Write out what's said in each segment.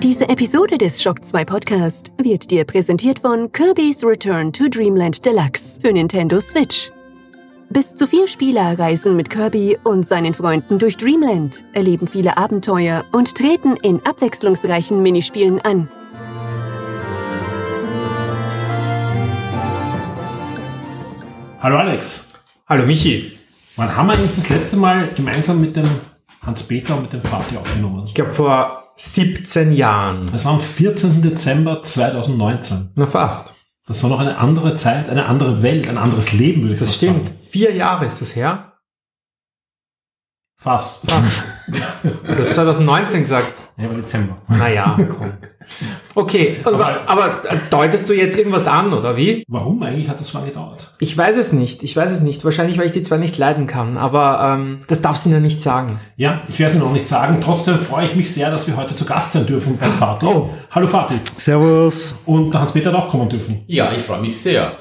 Diese Episode des Shock 2 Podcast wird dir präsentiert von Kirby's Return to Dreamland Deluxe für Nintendo Switch. Bis zu vier Spieler reisen mit Kirby und seinen Freunden durch Dreamland, erleben viele Abenteuer und treten in abwechslungsreichen Minispielen an. Hallo Alex, Hallo Michi. wann haben wir eigentlich das letzte Mal gemeinsam mit dem Hans-Peter und mit dem Vati aufgenommen? Ich glaube vor 17 Jahren. Das war am 14. Dezember 2019. Na fast. Das war noch eine andere Zeit, eine andere Welt, ein anderes Leben, würde ich Das fast stimmt. sagen. Vier Jahre ist das her. Fast. Du hast 2019 gesagt. Ja, aber Dezember. Naja, komm. Okay, aber, aber deutest du jetzt irgendwas an, oder wie? Warum eigentlich hat das so lange gedauert? Ich weiß es nicht. Ich weiß es nicht. Wahrscheinlich, weil ich die zwei nicht leiden kann. Aber ähm, das darfst du mir nicht sagen. Ja, ich werde es Ihnen noch nicht sagen. Trotzdem freue ich mich sehr, dass wir heute zu Gast sein dürfen bei Vati. Oh. Hallo Vati. Servus. Und der Hans-Peter hat auch kommen dürfen. Ja, ich freue mich sehr.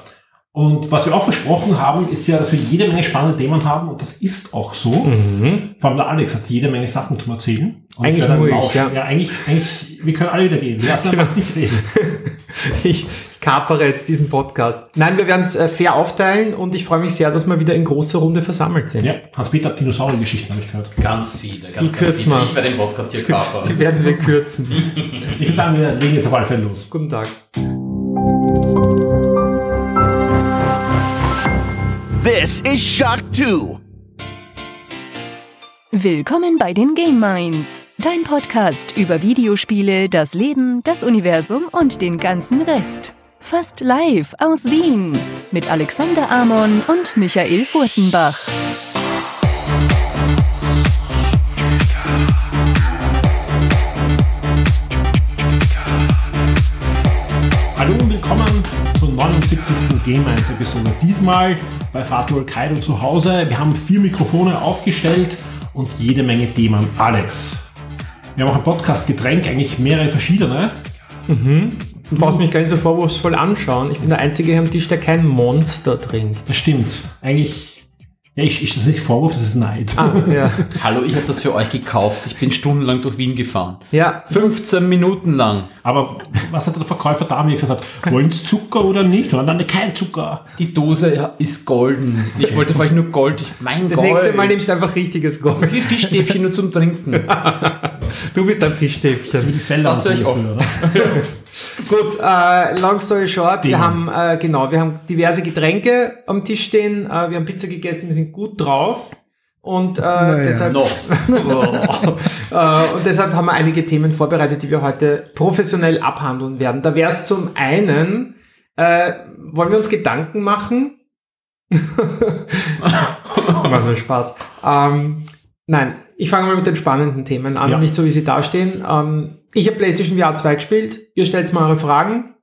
Und was wir auch versprochen haben, ist ja, dass wir jede Menge spannende Themen haben und das ist auch so. Mhm. Vor allem der Alex hat jede Menge Sachen zum Erzählen. Und Eigentlich nur ich, ja. Ja, eigentlich, eigentlich, wir können alle wieder gehen. Wir lassen einfach nicht reden. Ich kapere jetzt diesen Podcast. Nein, wir werden es äh, fair aufteilen und ich freue mich sehr, dass wir wieder in großer Runde versammelt sind. Ja, Hans-Peter hat Dinosaurier-Geschichten, habe ich gehört. Ganz viele. Ganz, Die ganz kürzen viele. wir. Ich werde den Podcast hier kapern. Die werden wir kürzen. Ich würde sagen, wir legen jetzt auf alle Fälle los. Guten Tag. This is Shock 2. Willkommen bei den Game Minds, dein Podcast über Videospiele, das Leben, das Universum und den ganzen Rest. Fast live aus Wien mit Alexander Amon und Michael Furtenbach. Hallo und willkommen zur 79. Game 1 Episode. Diesmal bei Fatul Kaido zu Hause. Wir haben vier Mikrofone aufgestellt und jede Menge Themen. Alex. Wir haben auch ein Podcast-Getränk, eigentlich mehrere verschiedene. Du brauchst mich gar nicht so vorwurfsvoll anschauen. Ich bin der Einzige hier am Tisch, der kein Monster trinkt. Das stimmt. Eigentlich, ja, ich, ich das nicht Vorwurf, das ist Neid. Ah, ja. Hallo, ich habe das für euch gekauft. Ich bin stundenlang durch Wien gefahren. Ja, 15 Minuten lang. Aber was hat der Verkäufer da mir gesagt hat? Wollen Sie Zucker oder nicht? Und dann kein Zucker. Die Dose ist golden. Ich wollte für euch nur Gold. Ich, mein das Gold. nächste Mal nimmst du einfach richtiges Das ist Gold. wie Fischstäbchen nur zum Trinken. Du bist ein Das ist wie Fischstäbchen. die Seller. Das höre ich oft. Gut, äh, long story short, wir Themen. haben, äh, genau, wir haben diverse Getränke am Tisch stehen, äh, wir haben Pizza gegessen, wir sind gut drauf. Und, äh, deshalb, Noch. äh, und deshalb haben wir einige Themen vorbereitet, die wir heute professionell abhandeln werden. Da wäre es zum einen, äh, wollen wir uns Gedanken machen? Macht mir Spaß. Ähm, nein, ich fange mal mit den spannenden Themen an, Ja. nicht so wie sie dastehen. Ähm, ich habe PlayStation VR 2 gespielt, ihr stellt mal eure Fragen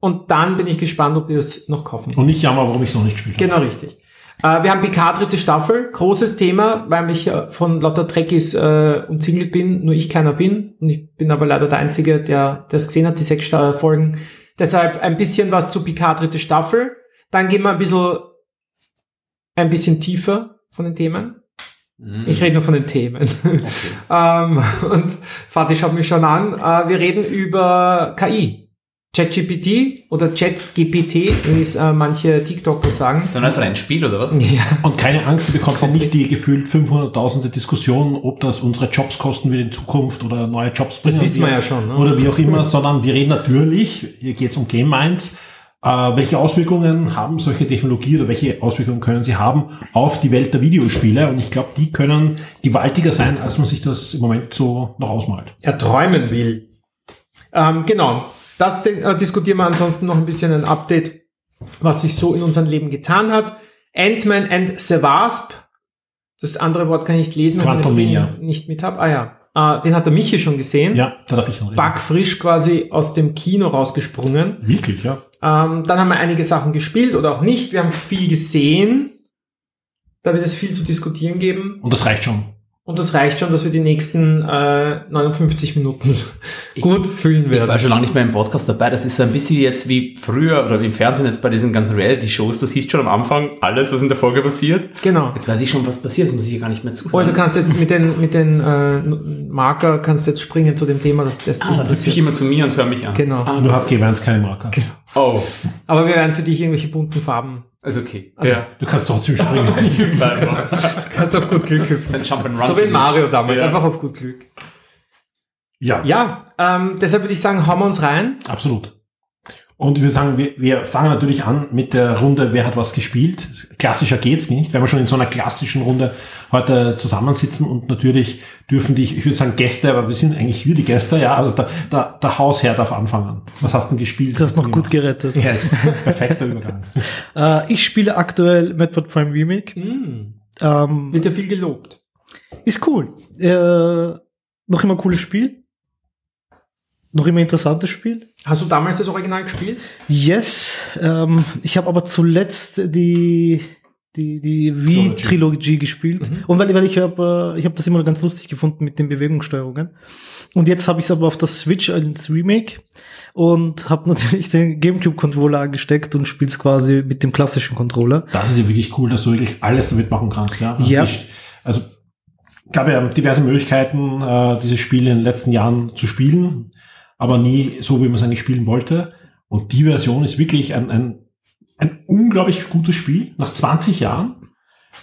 und dann bin ich gespannt, ob ihr es noch kaufen Und nicht jammer, warum ich es noch nicht gespielt habe. Genau richtig. Äh, wir haben Picard dritte Staffel, großes Thema, weil ich äh, von lauter Trekkies äh, umzingelt bin, nur ich keiner bin. Und ich bin aber leider der Einzige, der das gesehen hat, die sechs Folgen. Deshalb ein bisschen was zu Picard dritte Staffel. Dann gehen wir ein bisschen, ein bisschen tiefer von den Themen. Mhm. Ich rede nur von den Themen. ähm, und Fatih schaut mich schon an. Äh, wir reden über KI. ChatGPT oder ChatGPT, wie es äh, manche TikToker sagen. Ist das ein Rennspiel oder was? Ja. Und keine Angst, ihr bekommt ja nicht die gefühlt 500.000 Diskussion, ob das unsere Jobs kosten wird in Zukunft oder neue Jobs bringen. Das wissen wir ja schon. Ne? Oder wie auch immer, sondern wir reden natürlich, hier geht es um Game Minds, äh, welche Auswirkungen haben solche Technologie oder welche Auswirkungen können sie haben auf die Welt der Videospiele? Und ich glaube, die können gewaltiger sein, als man sich das im Moment so noch ausmalt. er träumen will. Ähm, genau. Das äh, diskutieren wir ansonsten noch ein bisschen ein Update, was sich so in unserem Leben getan hat. Ant-Man and the Wasp. Das andere Wort kann ich nicht lesen, weil ich den nicht mit habe. Ah ja. Äh, den hat der Michi schon gesehen. Ja, da darf ich noch reden. Backfrisch quasi aus dem Kino rausgesprungen. Wirklich, ja. Ähm, dann haben wir einige Sachen gespielt oder auch nicht. Wir haben viel gesehen. Da wird es viel zu diskutieren geben. Und das reicht schon. Und das reicht schon, dass wir die nächsten äh, 59 Minuten gut füllen Ich werden. war schon lange nicht mehr im Podcast dabei. Das ist so ein bisschen jetzt wie früher oder wie im Fernsehen jetzt bei diesen ganzen Reality-Shows. Du siehst schon am Anfang alles, was in der Folge passiert. Genau. Jetzt weiß ich schon, was passiert. Jetzt muss ich hier gar nicht mehr Oh, zuhören. du kannst jetzt mit den, mit den äh, Marker kannst jetzt springen zu dem Thema, das, das dich ah, dann hüpfe ich interessiert. immer zu mir und höre mich an. Genau. Ah, Nur hat G1 keine Marker. Oh, Aber wir werden für dich irgendwelche bunten Farben. Ist okay. Also- ja. Du kannst trotzdem springen. Kannst auf gut Glück hüpfen. So wie Mario damals, Ja. einfach auf gut Glück. ja, Ja, ähm, deshalb würde ich sagen, hauen wir uns rein. absolut. Und ich würde sagen, wir, wir fangen natürlich an mit der Runde, wer hat was gespielt. Klassischer geht's nicht, wenn wir schon in so einer klassischen Runde heute zusammensitzen und natürlich dürfen die, ich würde sagen Gäste, aber wir sind eigentlich wir die Gäste, ja, also der, der, der Hausherr darf anfangen. Was hast du denn gespielt? Du hast noch gut gerettet. Ist perfekter Übergang. Äh, ich spiele aktuell Metroid Prime Remake. Hm, Ähm, wird ja viel gelobt. ist cool. Äh, noch immer ein cooles Spiel. Noch immer interessantes Spiel. Hast du damals das Original gespielt? Yes. Ähm, ich habe aber zuletzt die die die Wii-Trilogie gespielt. Mhm. Und weil, weil ich habe äh, ich habe das immer ganz lustig gefunden mit den Bewegungssteuerungen. Und jetzt habe ich es aber auf der Switch als Remake und habe natürlich den GameCube-Controller angesteckt und spiele es quasi mit dem klassischen Controller. Das ist ja wirklich cool, dass du wirklich alles damit machen kannst. Ja. Also, Ja. die- also gab ja diverse Möglichkeiten, äh, dieses Spiel in den letzten Jahren zu spielen, aber nie so, wie man es eigentlich spielen wollte. Und die Version ist wirklich ein, ein, ein unglaublich gutes Spiel nach 20 Jahren.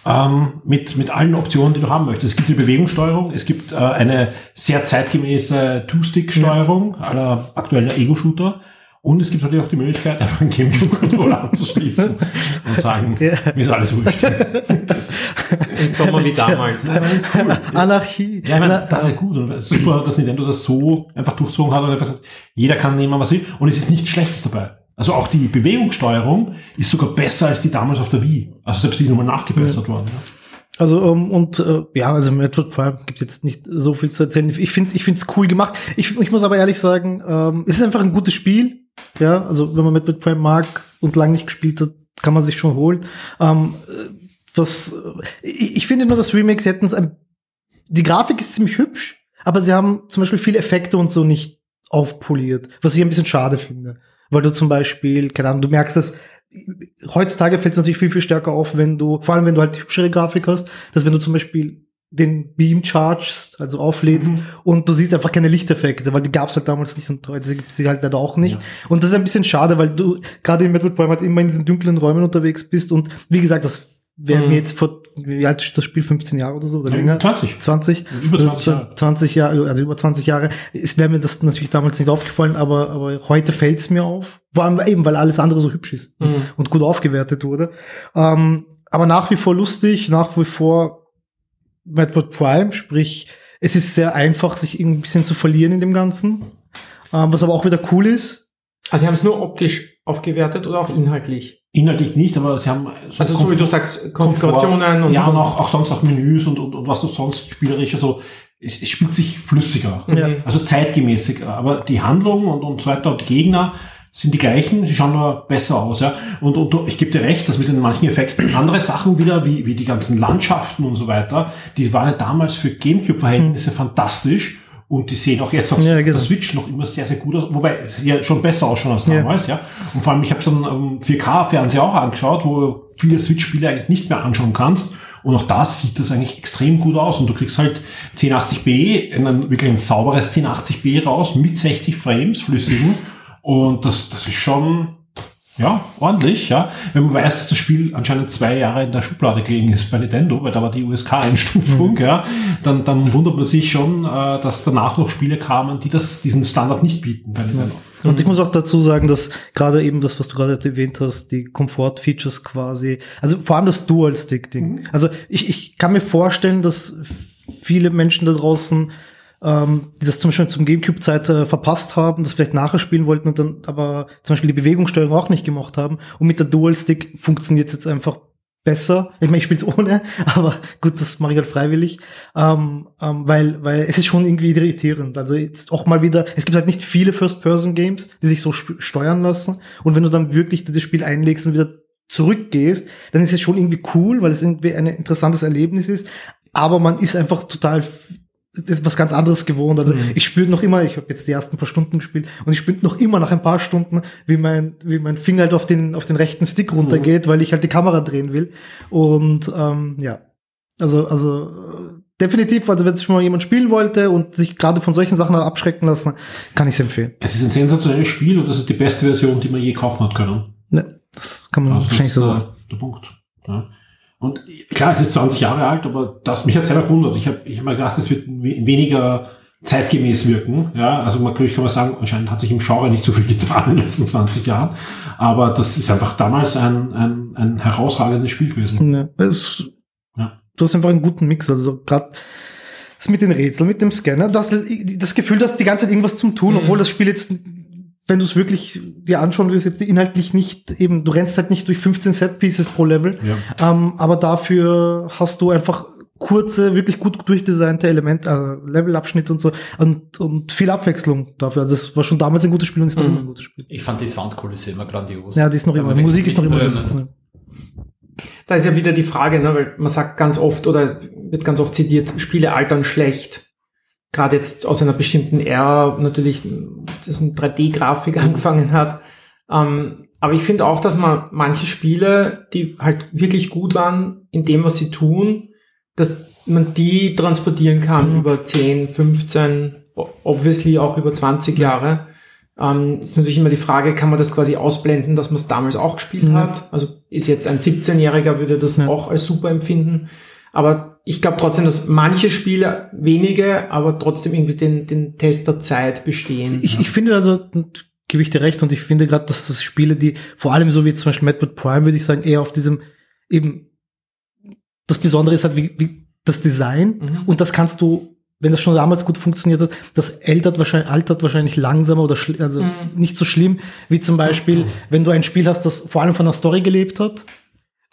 Ähm, mit, mit allen Optionen, die du haben möchtest. Es gibt die Bewegungssteuerung, es gibt äh, eine sehr zeitgemäße Two-Stick-Steuerung aller aktuellen Ego-Shooter und es gibt natürlich auch die Möglichkeit, einfach einen GameCube-Controller anzuschließen und sagen, Ja. mir ist alles wurscht. Im Sommer wie damals. Nein, das ist cool. Anarchie. Ja, ich meine, das ist ja gut. Und es ist super, dass Nintendo das so einfach durchzogen hat und einfach gesagt, jeder kann nehmen, was er will. Und es ist nichts Schlechtes dabei. Also auch die Bewegungssteuerung ist sogar besser als die damals auf der Wii. Also selbst die ist nochmal nachgebessert worden. Ja. Also ähm, und äh, ja, also Metroid Prime gibt jetzt nicht so viel zu erzählen. Ich finde, ich finde es cool gemacht. Ich, ich muss aber ehrlich sagen, ähm, es ist einfach ein gutes Spiel. Ja, also wenn man Metroid Prime mag und lange nicht gespielt hat, kann man sich schon holen. Ähm, äh, was äh, ich, ich finde nur, das Remake, sie hätten es die Grafik ist ziemlich hübsch, aber sie haben zum Beispiel viele Effekte und so nicht aufpoliert, was ich ein bisschen schade finde. Weil du zum Beispiel, keine Ahnung, du merkst es, heutzutage fällt es natürlich viel, viel stärker auf, wenn du, vor allem wenn du halt hübschere Grafik hast, dass wenn du zum Beispiel den Beam chargest, also auflädst Mhm. und du siehst einfach keine Lichteffekte, weil die gab es halt damals nicht und heute gibt es sie halt leider auch nicht. Und das ist ein bisschen schade, weil du gerade in Metroid Prime halt immer in diesen dunklen Räumen unterwegs bist und wie gesagt, das wäre Mhm. mir jetzt vor, wie alt ist das Spiel, 15 Jahre oder so oder länger? 20. 20? Über 20 Also Jahre. 20 Jahre, also über 20 Jahre. Es wäre mir das natürlich damals nicht aufgefallen, aber, aber heute fällt es mir auf. Vor allem eben, weil alles andere so hübsch ist Mhm. und gut aufgewertet wurde. Ähm, aber nach wie vor lustig, nach wie vor Metroid Prime, sprich, es ist sehr einfach, sich irgendwie ein bisschen zu verlieren in dem Ganzen. Ähm, was aber auch wieder cool ist. Also sie haben es nur optisch aufgewertet oder auch inhaltlich? Inhaltlich nicht, aber sie haben Also so wie du sagst, Konfigurationen und ja, und auch, auch sonst auch Menüs und, und, und was du sonst spielerisch, also es, es spielt sich flüssiger. Ja. Also zeitgemäßiger. Aber die Handlung und, und so weiter und die Gegner sind die gleichen, sie schauen nur besser aus, ja. Und, und ich gebe dir recht, dass mit den manchen Effekten andere Sachen wieder, wie, wie die ganzen Landschaften und so weiter, die waren ja damals für Gamecube-Verhältnisse fantastisch. Und die sehen auch jetzt auf Ja, genau. der Switch noch immer sehr, sehr gut aus. Wobei es ja schon besser ausschauen als Ja. damals, ja. Und vor allem, ich habe so einen ähm, 4K-Fernseher auch angeschaut, wo du viele Switch-Spiele eigentlich nicht mehr anschauen kannst. Und auch da sieht das eigentlich extrem gut aus. Und du kriegst halt 1080p, in ein, wirklich ein sauberes 1080p raus mit 60 Frames flüssigen. Und das, das ist schon, ja, ordentlich, ja. Wenn man weiß, dass das Spiel anscheinend zwei Jahre in der Schublade gelegen ist bei Nintendo, weil da war die USK-Einstufung, ja, dann, dann wundert man sich schon, äh, dass danach noch Spiele kamen, die das, diesen Standard nicht bieten bei Nintendo. Und ich muss auch dazu sagen, dass gerade eben das, was du gerade erwähnt hast, die Komfort-Features quasi, also vor allem das Dual-Stick-Ding. Also ich, ich kann mir vorstellen, dass viele Menschen da draußen, ähm, die das zum Beispiel zum Gamecube-Zeit äh, verpasst haben, das vielleicht nachher spielen wollten und dann aber zum Beispiel die Bewegungssteuerung auch nicht gemacht haben. Und mit der Dual-Stick funktioniert es jetzt einfach besser. Ich meine, ich spiele es ohne, aber gut, das mache ich halt freiwillig. Ähm, ähm, weil, weil es ist schon irgendwie irritierend. Also jetzt auch mal wieder, es gibt halt nicht viele First-Person-Games, die sich so steuern lassen. Und wenn du dann wirklich dieses Spiel einlegst und wieder zurückgehst, dann ist es schon irgendwie cool, weil es irgendwie ein interessantes Erlebnis ist. aber man ist einfach total ist was ganz anderes gewohnt. Also Mhm. ich spüre noch immer, ich habe jetzt die ersten paar Stunden gespielt und ich spüre noch immer nach ein paar Stunden, wie mein, wie mein Finger halt auf den, auf den rechten Stick runtergeht, weil ich halt die Kamera drehen will. Und ähm, ja, also, also definitiv, also wenn es schon mal jemand spielen wollte und sich gerade von solchen Sachen abschrecken lassen, kann ich es empfehlen. Es ist ein sensationelles Spiel und das ist die beste Version, die man je kaufen hat können. Ne, das kann man Das wahrscheinlich ist so sagen. der Punkt. Ja. Und klar, es ist 20 Jahre alt, aber das mich hat selber gewundert. Ich habe ich hab mir gedacht, es wird we- weniger zeitgemäß wirken. Ja, also man, natürlich kann man sagen, anscheinend hat sich im Genre nicht so viel getan in den letzten 20 Jahren. Aber das ist einfach damals ein, ein, ein herausragendes Spiel gewesen. Ne, es, Ja. Du hast einfach einen guten Mix, also gerade das mit den Rätseln, mit dem Scanner, das, das Gefühl, dass die ganze Zeit irgendwas zum tun, Mhm. obwohl das Spiel jetzt, wenn du es wirklich dir anschauen willst, jetzt inhaltlich nicht eben, du rennst halt nicht durch 15 Set-Pieces pro Level, Ja. ähm, aber dafür hast du einfach kurze, wirklich gut durchdesignte Elemente, äh, Levelabschnitte und so und, und viel Abwechslung dafür. Also es war schon damals ein gutes Spiel und ist noch Mhm. immer ein gutes Spiel. Ich fand die Soundkulisse immer grandios. Ja, die ist noch immer, die Musik ist noch immer sensationell. Da ist ja wieder die Frage, ne, weil man sagt ganz oft oder wird ganz oft zitiert, Spiele altern schlecht. Gerade jetzt aus einer bestimmten Ära natürlich, das mit 3D-Grafik angefangen hat. Ähm, aber ich finde auch, dass man manche Spiele, die halt wirklich gut waren in dem, was sie tun, dass man die transportieren kann Mhm. über 10, 15, o- obviously auch über 20 Jahre. Ähm, ist natürlich immer die Frage, kann man das quasi ausblenden, dass man es damals auch gespielt Ja. hat? Also ist jetzt ein 17-Jähriger, würde das Ja. auch als super empfinden. Aber ich glaube trotzdem, dass manche Spiele, wenige, aber trotzdem irgendwie den, den Test der Zeit bestehen. Ich, ich finde also, gebe ich dir recht, und ich finde gerade, dass das Spiele, die vor allem so wie zum Beispiel Metroid Prime, würde ich sagen, eher auf diesem eben das Besondere ist halt wie, wie das Design Mhm. und das kannst du, wenn das schon damals gut funktioniert hat, das altert wahrscheinlich, altert wahrscheinlich langsamer oder also Mhm. nicht so schlimm, wie zum Beispiel, wenn du ein Spiel hast, das vor allem von der Story gelebt hat.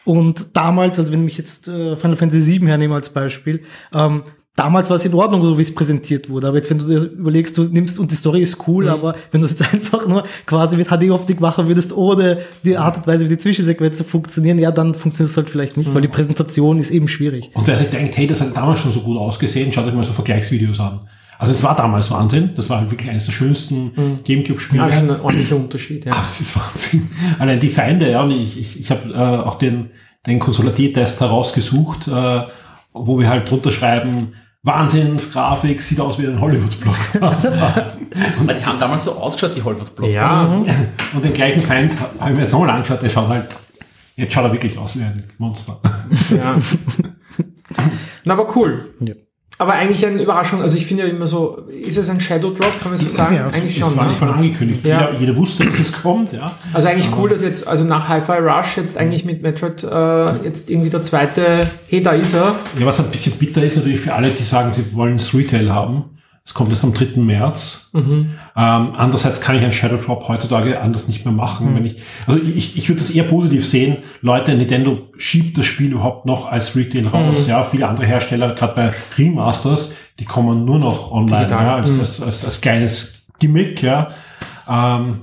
Und damals, also wenn ich jetzt äh, Final Fantasy VII hernehme als Beispiel, ähm, damals war es in Ordnung, so wie es präsentiert wurde. Aber jetzt, wenn du dir überlegst, du nimmst und die Story ist cool, Mhm. aber wenn du es jetzt einfach nur quasi mit HD-Optik machen würdest, ohne die Art und Weise, wie die Zwischensequenzen funktionieren, ja, dann funktioniert es halt vielleicht nicht, weil die Präsentation ist eben schwierig. Und wer sich denkt, hey, das hat damals schon so gut ausgesehen, schaut euch mal so Vergleichsvideos an. Also es war damals Wahnsinn. Das war halt wirklich eines der schönsten Gamecube-Spiele. ja, schon ein ordentlicher Unterschied, ja. Das ist Wahnsinn. Allein die Feinde, ja, und ich, ich, ich habe äh, auch den, den Konsolidiertest herausgesucht, äh, wo wir halt drunter schreiben, Wahnsinnsgrafik, sieht aus wie ein Hollywood-Blockbuster. Aber die haben damals so ausgeschaut, die Hollywood-Block. Ja, und den gleichen Feind habe ich mir jetzt nochmal angeschaut, der schaut halt, jetzt schaut er wirklich aus wie ein Monster. ja. Na, aber cool. Ja. Aber eigentlich eine Überraschung. Also ich finde ja immer so, ist es ein Shadow Drop, kann man so sagen? Ja, eigentlich Das schon. war Ne? nicht voll angekündigt. Ja. Jeder, jeder wusste, dass es kommt, ja. Also eigentlich cool, dass jetzt, also nach Hi-Fi Rush jetzt eigentlich mit Metroid äh, jetzt irgendwie der zweite, hey, da ist er. Ja, was ein bisschen bitter ist natürlich für alle, die sagen, sie wollen es Retail haben. Es kommt erst am 3. März. Ähm, andererseits kann ich einen Shadow Drop heutzutage anders nicht mehr machen. Wenn ich, also ich, ich würde das eher positiv sehen. Leute, Nintendo schiebt das Spiel überhaupt noch als Retail raus. Ja, viele andere Hersteller, gerade bei Remasters, die kommen nur noch online, Digital. ja, als, als, als, als kleines Gimmick, ja. Ähm,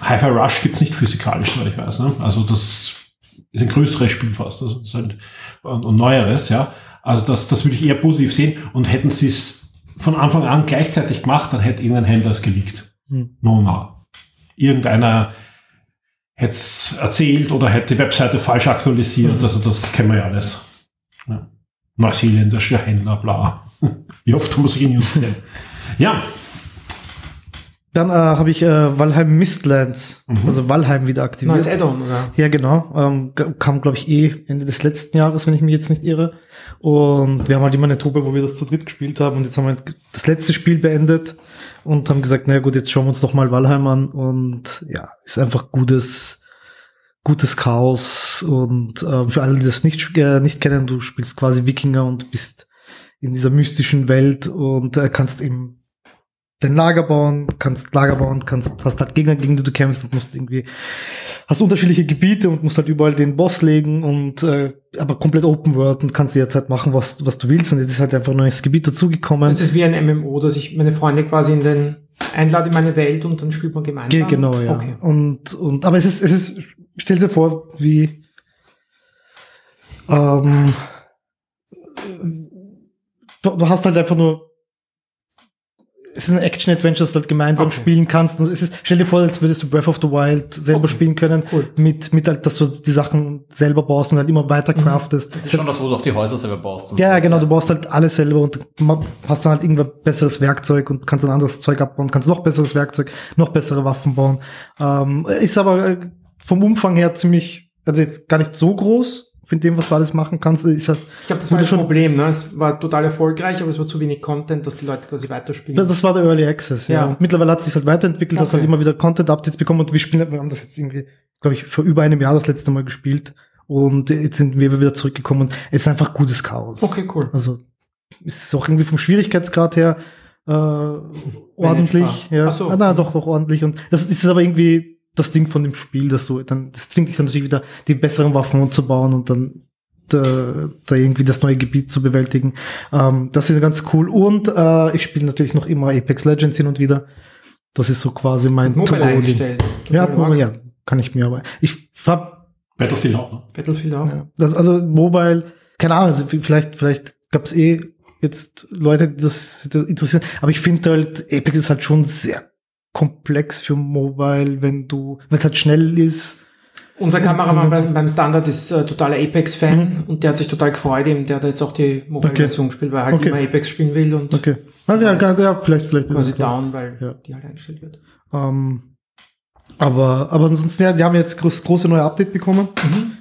Hi-Fi Rush gibt's nicht physikalisch, soweit ich weiß. Ne? Also das ist ein größeres Spiel fast. Also halt, und, und neueres, ja. Also das, das würde ich eher positiv sehen. Und hätten sie es von Anfang an gleichzeitig gemacht, dann hätte irgendein Händler es geleakt. Hm. No, no. Irgendeiner hätte es erzählt oder hätte die Webseite falsch aktualisiert. Also das kennen wir ja alles. Ja. Neuseeländischer Händler, bla. Wie oft haben wir solche News gesehen? Ja, Dann äh, habe ich äh, Valheim Mistlands, also Valheim wieder aktiviert. Neues Add-on, oder? Ja, genau. Ähm, kam, glaube ich, eh Ende des letzten Jahres, wenn ich mich jetzt nicht irre. Und wir haben halt immer eine Truppe, wo wir das zu dritt gespielt haben. Und jetzt haben wir das letzte Spiel beendet und haben gesagt, naja gut, jetzt schauen wir uns doch mal Valheim an. Und ja, ist einfach gutes, gutes Chaos. Und ähm, für alle, die das nicht, äh, nicht kennen, du spielst quasi Wikinger und bist in dieser mystischen Welt und äh, kannst eben dein Lager bauen, kannst Lager bauen, kannst, hast halt Gegner, gegen die du kämpfst und musst irgendwie, hast unterschiedliche Gebiete und musst halt überall den Boss legen und, äh, aber komplett Open World und kannst jederzeit machen, was, was du willst und jetzt ist halt einfach ein neues Gebiet dazugekommen. Das ist wie ein MMO, dass ich meine Freunde quasi in den einlade in meine Welt und dann spielt man gemeinsam. Ge genau, ja. Okay. Und, und, aber es ist, es ist, stell dir vor, wie, ähm, du, du hast halt einfach nur es ist ein Action-Adventure, das du halt gemeinsam Okay. spielen kannst. Und es ist, stell dir vor, als würdest du Breath of the Wild selber Okay. spielen können, Cool. mit, mit halt, dass du die Sachen selber baust und halt immer weiter Mhm. craftest. Das ist schon das, wo du auch die Häuser selber baust. und Ja, so. genau, du baust halt alles selber und hast dann halt irgendwann besseres Werkzeug und kannst ein anderes Zeug abbauen, kannst noch besseres Werkzeug, noch bessere Waffen bauen. Ähm, ist aber äh, vom Umfang her ziemlich, also jetzt gar nicht so groß, von dem, was du alles machen kannst. Ist halt, Ich glaube, das war das Problem. Ne? Es war total erfolgreich, aber es war zu wenig Content, dass die Leute quasi weiterspielen. das, das war der Early Access, ja. Ja. Und mittlerweile hat es sich halt weiterentwickelt, Okay. halt immer wieder Content-Updates bekommen und wir spielen, wir haben das jetzt irgendwie, glaube ich, vor über einem Jahr das letzte Mal gespielt. Und jetzt sind wir wieder zurückgekommen und es ist einfach gutes Chaos. okay, cool. Also es ist auch irgendwie vom Schwierigkeitsgrad her äh, ordentlich. Ja. Ach so. Ah, na, doch, doch ordentlich. Und das ist aber irgendwie das Ding von dem Spiel, dass du dann, das zwingt dich dann natürlich wieder, die besseren Waffen umzubauen und dann da, da irgendwie das neue Gebiet zu bewältigen. Ähm, das ist ganz cool. Und äh, ich spiele natürlich noch immer Apex Legends hin und wieder. Das ist so quasi mein Mobile To-Go-Ding. Ja, Mobile, ja, kann ich mir aber. Ich hab Battlefield auch. Ne? Battlefield auch. ja. Das, also Mobile, keine Ahnung, also vielleicht, vielleicht gab's eh jetzt Leute, die das interessieren, aber ich finde halt, Apex ist halt schon sehr komplex für Mobile, wenn du, wenn es halt schnell ist. Unser Kameramann beim, beim Standard ist äh, totaler Apex-Fan und der hat sich total gefreut, eben, der hat jetzt auch die Mobile-Version gespielt, weil er halt Okay. immer Apex spielen will und Okay. Okay, ja, ja, ja, vielleicht, vielleicht quasi ist das. down, weil Ja. die halt eingestellt wird. Ähm, aber, aber ansonsten, ja, die haben jetzt das große neue Update bekommen,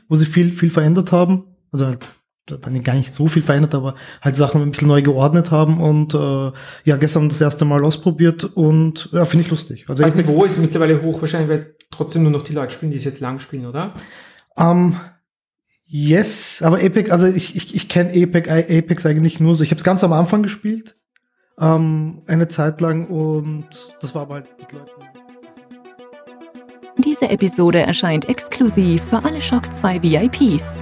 wo sie viel, viel verändert haben. Also halt, dann gar nicht so viel verändert, aber halt Sachen ein bisschen neu geordnet haben und äh, ja, gestern das erste Mal ausprobiert und ja, finde ich lustig. Also Das Niveau ist mittlerweile hoch, wahrscheinlich, weil trotzdem nur noch die Leute spielen, die es jetzt lang spielen, oder? Ähm, yes, aber Apex, also ich, ich, ich kenne Apex, Apex eigentlich nur so. Ich habe es ganz am Anfang gespielt, ähm, eine Zeit lang und das war aber halt mit Leuten. Diese Episode erscheint exklusiv für alle Shock 2 VIPs.